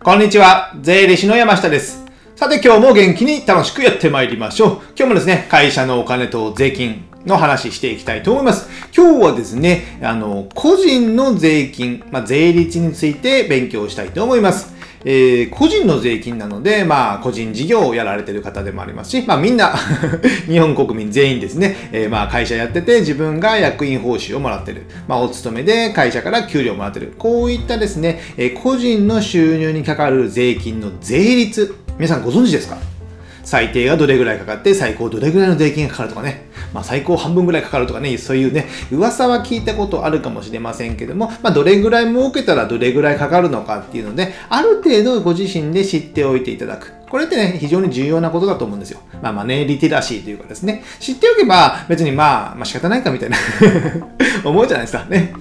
こんにちは、税理士の山下です。さて今日も元気に楽しくやってまいりましょう。今日もですね、会社のお金と税金の話していきたいと思います。今日はですね、あの、個人の税金、まあ、税率について勉強したいと思います。えー、個人の税金なので、まあ、個人事業をやられてる方でもありますし、まあ、みんな 日本国民全員ですね、えー、まあ、会社やってて、自分が役員報酬をもらってる。まあ、お勤めで会社から給料もらってる。こういったですね、えー、個人の収入にかかる税金の税率、皆さんご存知ですか？最低がどれぐらいかかって、最高どれぐらいの税金がかかるとかね。まあ、最高半分ぐらいかかるとかね、そういうね、噂は聞いたことあるかもしれませんけども、まあ、どれぐらい儲けたらどれぐらいかかるのかっていうので、ある程度ご自身で知っておいていただく。これってね、非常に重要なことだと思うんですよ。まあ、マネーリテラシーというかですね、知っておけば別にまあ、まあ仕方ないかみたいな 思うじゃないですか。ね。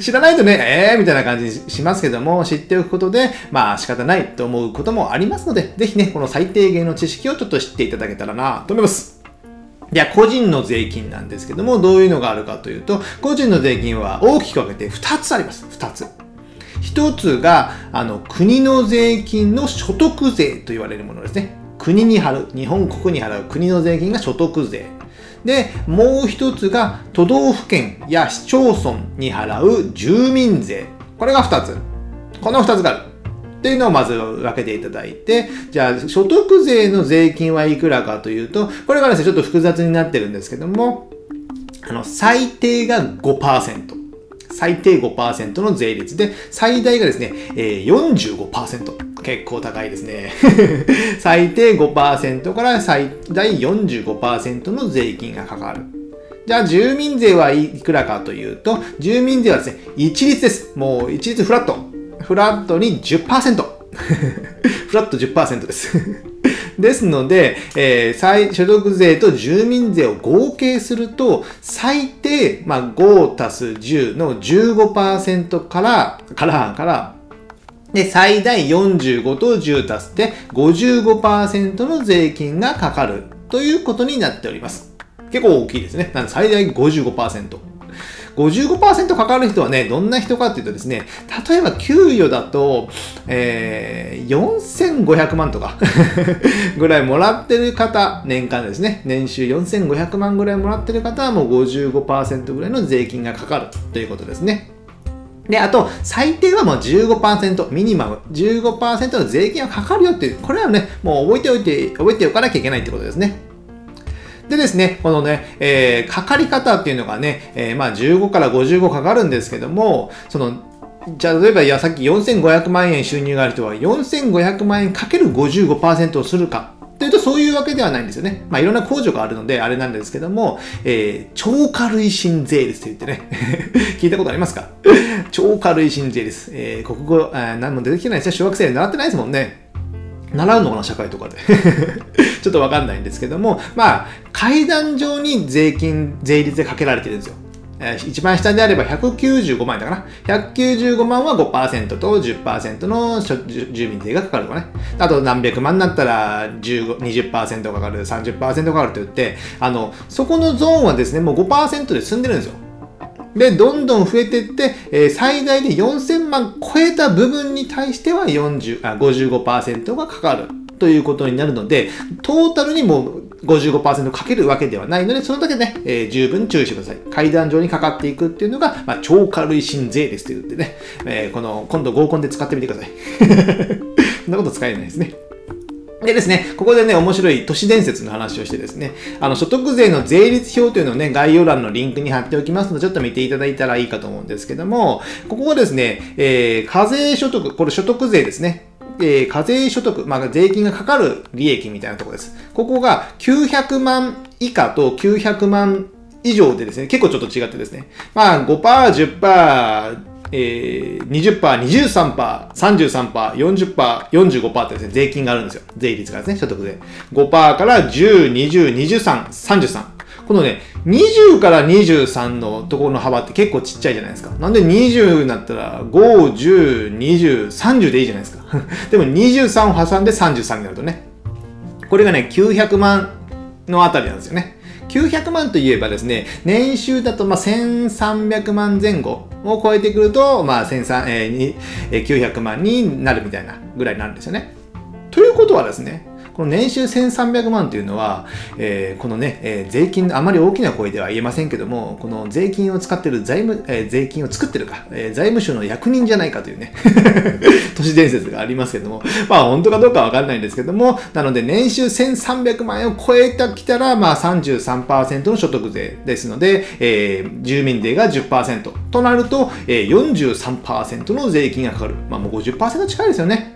知らないとね、えーみたいな感じにしますけども、知っておくことで、まあ仕方ないと思うこともありますので、ぜひね、この最低限の知識をちょっと知っていただけたらなと思います。じゃあ、個人の税金なんですけども、どういうのがあるかというと、個人の税金は大きく分けて2つあります。2つ。一つが、あの、国の税金の所得税と言われるものですね。国に払う、日本国に払う国の税金が所得税。で、もう一つが、都道府県や市町村に払う住民税。これが二つ。この二つがある。っていうのをまず分けていただいて、じゃあ、所得税の税金はいくらかというと、これがですね、ちょっと複雑になってるんですけども、あの、最低が5%。最低5%の税率で、最大がですね、えー、45%。結構高いですね。最低5%から最大45%の税金がかかる。じゃあ、住民税はいくらかというと、住民税はですね、一律です。もう一律フラット。フラットに10%。フラット10%です。ですので、えー、再所得税と住民税を合計すると、最低、まあ、5足す10の15%から、から、から、で、最大45と10足して55%の税金がかかるということになっております。結構大きいですね。なので最大55%。55%かかる人はね、どんな人かっていうとですね、例えば給与だと、えー、4500万とか ぐらいもらってる方、年間ですね、年収4500万ぐらいもらってる方はもう55%ぐらいの税金がかかるということですね。で、あと、最低はもう15%、ミニマム15%の税金がかかるよっていう、これはね、もう覚えておいて、覚えておかなきゃいけないってことですね。でですね、このね、えー、かかり方っていうのがね、えー、まあ15から55かかるんですけども、その、じゃあ例えば、いや、さっき4500万円収入がある人は、4500万円かける55%をするか。というと、そういうわけではないんですよね。まあ、いろんな控除があるので、あれなんですけども、えー、超過累進税率と言ってね、聞いたことありますか？超過累進税率。えー、国語、あ何も出てきてないですよ。小学生で習ってないですもんね。習うのかな社会とかで ちょっとわかんないんですけども、まあ、階段上に税金、税率でかけられてるんですよ。えー、一番下であれば195万円だかな。195万は5%と10%の住民税がかかるとかね。あと何百万になったら15 20%かかる、30%かかると言って、あの、そこのゾーンはですね、もう5%で済んでるんですよ。で、どんどん増えていって、えー、最大で4000万超えた部分に対しては40あ55%がかかるということになるので、トータルにもう55%かけるわけではないので、そのだけね、えー、十分注意してください。階段上にかかっていくっていうのが、まあ、超過累進税ですと言ってね、えー、この、今度合コンで使ってみてください。そんなこと使えないですね。でですね、ここでね、面白い都市伝説の話をしてですね、あの、所得税の税率表というのをね、概要欄のリンクに貼っておきますので、ちょっと見ていただいたらいいかと思うんですけども、ここはですね、えー、課税所得、これ所得税ですね。えー、課税所得、まあ、税金がかかる利益みたいなところです。ここが900万以下と900万以上でですね、結構ちょっと違ってですね、まあ5%、10%、えー、20%、23%、33%、40%、45%ってですね、税金があるんですよ。税率がですね、所得税。5%から10、20、23、33。このね、20から23のところの幅って結構ちっちゃいじゃないですか。なんで20になったら5、10、20、30でいいじゃないですか。でも23を挟んで33になるとね。これがね、900万のあたりなんですよね。900万といえばですね、年収だとまあ1300万前後を超えてくると、まあ1300、えー、900万になるみたいなぐらいなんですよね。ということはですね、この年収1300万というのは、えー、このね、えー、税金、あまり大きな声では言えませんけども、この税金を使ってる財務、えー、税金を作ってるか、え財務省の役人じゃないかというね、都市伝説がありますけども、まあ本当かどうかわかんないんですけども、なので年収1300万円を超えてきたら、まあ33%の所得税ですので、え住民税が10%となると、え43%の税金がかかる。まあもう50%近いですよね。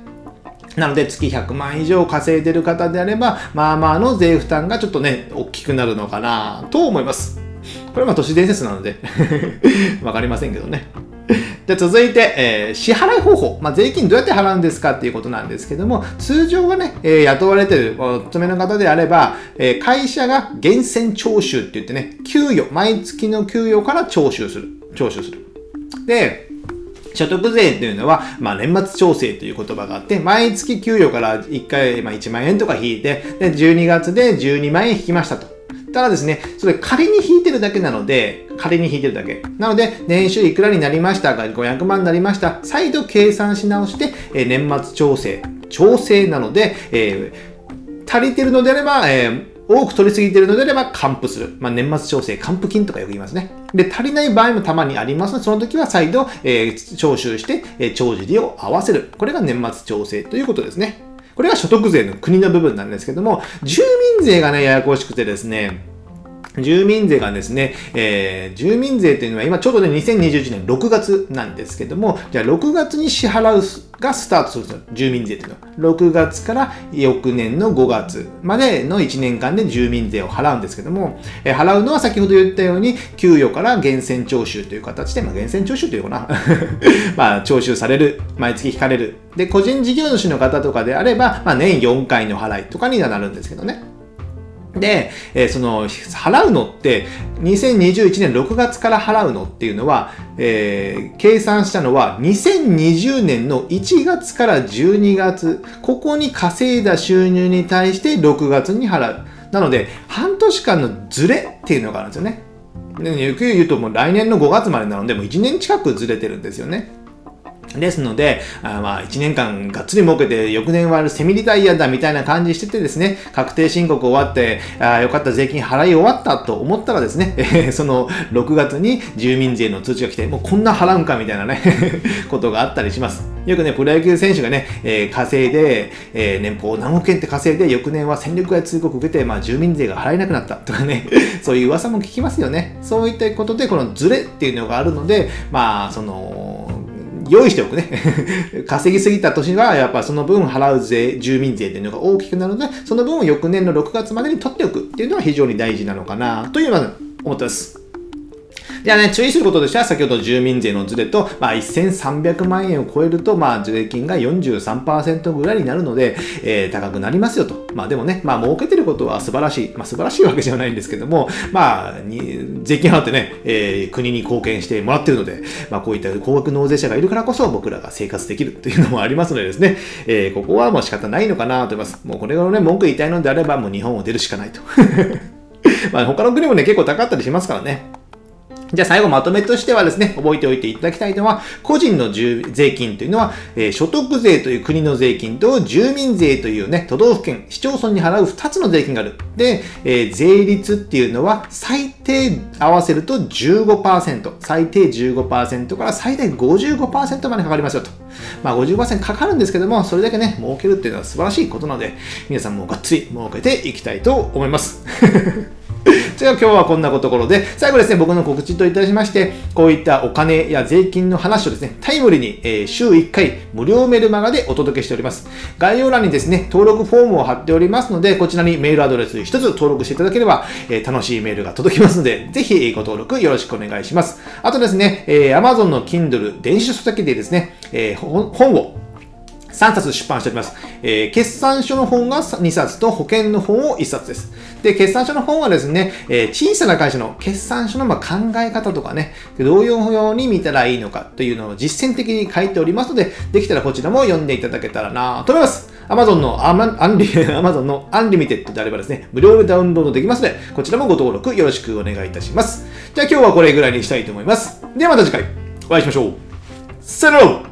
なので月100万以上稼いでる方であれば、まあまあの税負担がちょっとね、大きくなるのかなと思います。これはまあ都市伝説なので わかりませんけどね。で続いて、えー、支払い方法、まあ、税金どうやって払うんですかっていうことなんですけども、通常はね、えー、雇われてるお勤めの方であれば、えー、会社が源泉徴収って言ってね、給与、毎月の給与から徴収する。徴収する。で、所得税っていうのは、まあ、年末調整という言葉があって、毎月給与から1回、まあ、1万円とか引いて、で、12月で12万円引きましたと。ただですね、それ仮に引いてるだけなので、仮に引いてるだけ。なので、年収いくらになりましたか ?500 万になりました。再度計算し直して、え年末調整。調整なので、えー、足りてるのであれば、えー多く取りすぎているのであれば還付する。まあ、年末調整、還付金とかよく言いますね。で、足りない場合もたまにありますので、その時は再度、えー、徴収して、えー、帳尻を合わせる。これが年末調整ということですね。これが所得税の国の部分なんですけども、住民税がね、ややこしくてですね、住民税がですね、えー、住民税というのは今ちょうどね、2021年6月なんですけども、じゃあ6月に支払うがスタートするんですよ。住民税というのは。6月から翌年の5月までの1年間で住民税を払うんですけども、えー、払うのは先ほど言ったように、給与から源泉徴収という形で、まあ、源泉徴収というかな。まあ、徴収される。毎月引かれる。で、個人事業主の方とかであれば、まあ、年4回の払いとかにはなるんですけどね。で、えー、その、払うのって、2021年6月から払うのっていうのは、えー、計算したのは、2020年の1月から12月、ここに稼いだ収入に対して6月に払う。なので、半年間のズレっていうのがあるんですよね。で、ゆく言うともう来年の5月までなので、もう1年近くずれてるんですよね。ですので、あまあ、1年間がっつり儲けて、翌年はセミリタイアだみたいな感じしててですね、確定申告終わって、あよかった税金払い終わったと思ったらですね、え その6月に住民税の通知が来て、もうこんな払うんかみたいなね ことがあったりします。よくね、プロ野球選手がね、えー、稼いで、えー、年俸何億円って稼いで、翌年は戦力外通告受けて、まあ、住民税が払えなくなったとかね、そういう噂も聞きますよね。そういったことで、このズレっていうのがあるので、まあ、その、用意しておくね。稼ぎすぎた年は、やっぱその分払う税、住民税っていうのが大きくなるので、その分を翌年の6月までに取っておくっていうのは非常に大事なのかな、というのは思ってます。ではね、注意することとしては、先ほど住民税のズレと、まあ、1300万円を超えると、まあ、税金が43%ぐらいになるので、えー、高くなりますよと。まあ、でもね、まあ、儲けてることは素晴らしい。まあ、素晴らしいわけじゃないんですけども、まあ、に税金払ってね、えー、国に貢献してもらってるので、まあ、こういった高額納税者がいるからこそ、僕らが生活できるというのもありますのでですね、えー、ここはもう仕方ないのかなと思います。もうこれをね、文句言いたいのであれば、もう日本を出るしかないと。まあ、他の国もね、結構高かったりしますからね。じゃあ最後まとめとしてはですね、覚えておいていただきたいのは、個人の税金というのは、えー、所得税という国の税金と住民税というね、都道府県、市町村に払う2つの税金がある。で、えー、税率っていうのは最低合わせると15%、最低15%から最大55%までかかりますよと。まあ55%かかるんですけども、それだけね、儲けるっていうのは素晴らしいことなので、皆さんもがっつり儲けていきたいと思います。じゃあ今日はこんなところで、最後ですね、僕の告知といたしまして、こういったお金や税金の話をですね、タイムリーに、えー、週1回無料メルマガでお届けしております。概要欄にですね、登録フォームを貼っておりますので、こちらにメールアドレス1つ登録していただければ、えー、楽しいメールが届きますので、ぜひご登録よろしくお願いします。あとですね、えー、Amazon の Kindle 電子書籍でですね、え、本を3冊出版しております。えー、決算書の本が2冊と保険の本を1冊です。で、決算書の本はですね、えー、小さな会社の決算書のま考え方とかね、どういうように見たらいいのかというのを実践的に書いておりますので、できたらこちらも読んでいただけたらなと思います。Amazon のアマアンリ Amazon のアンリミテッドであればですね、無料でダウンロードできますので、こちらもご登録よろしくお願いいたします。じゃあ今日はこれぐらいにしたいと思います。ではまた次回お会いしましょう。さよなら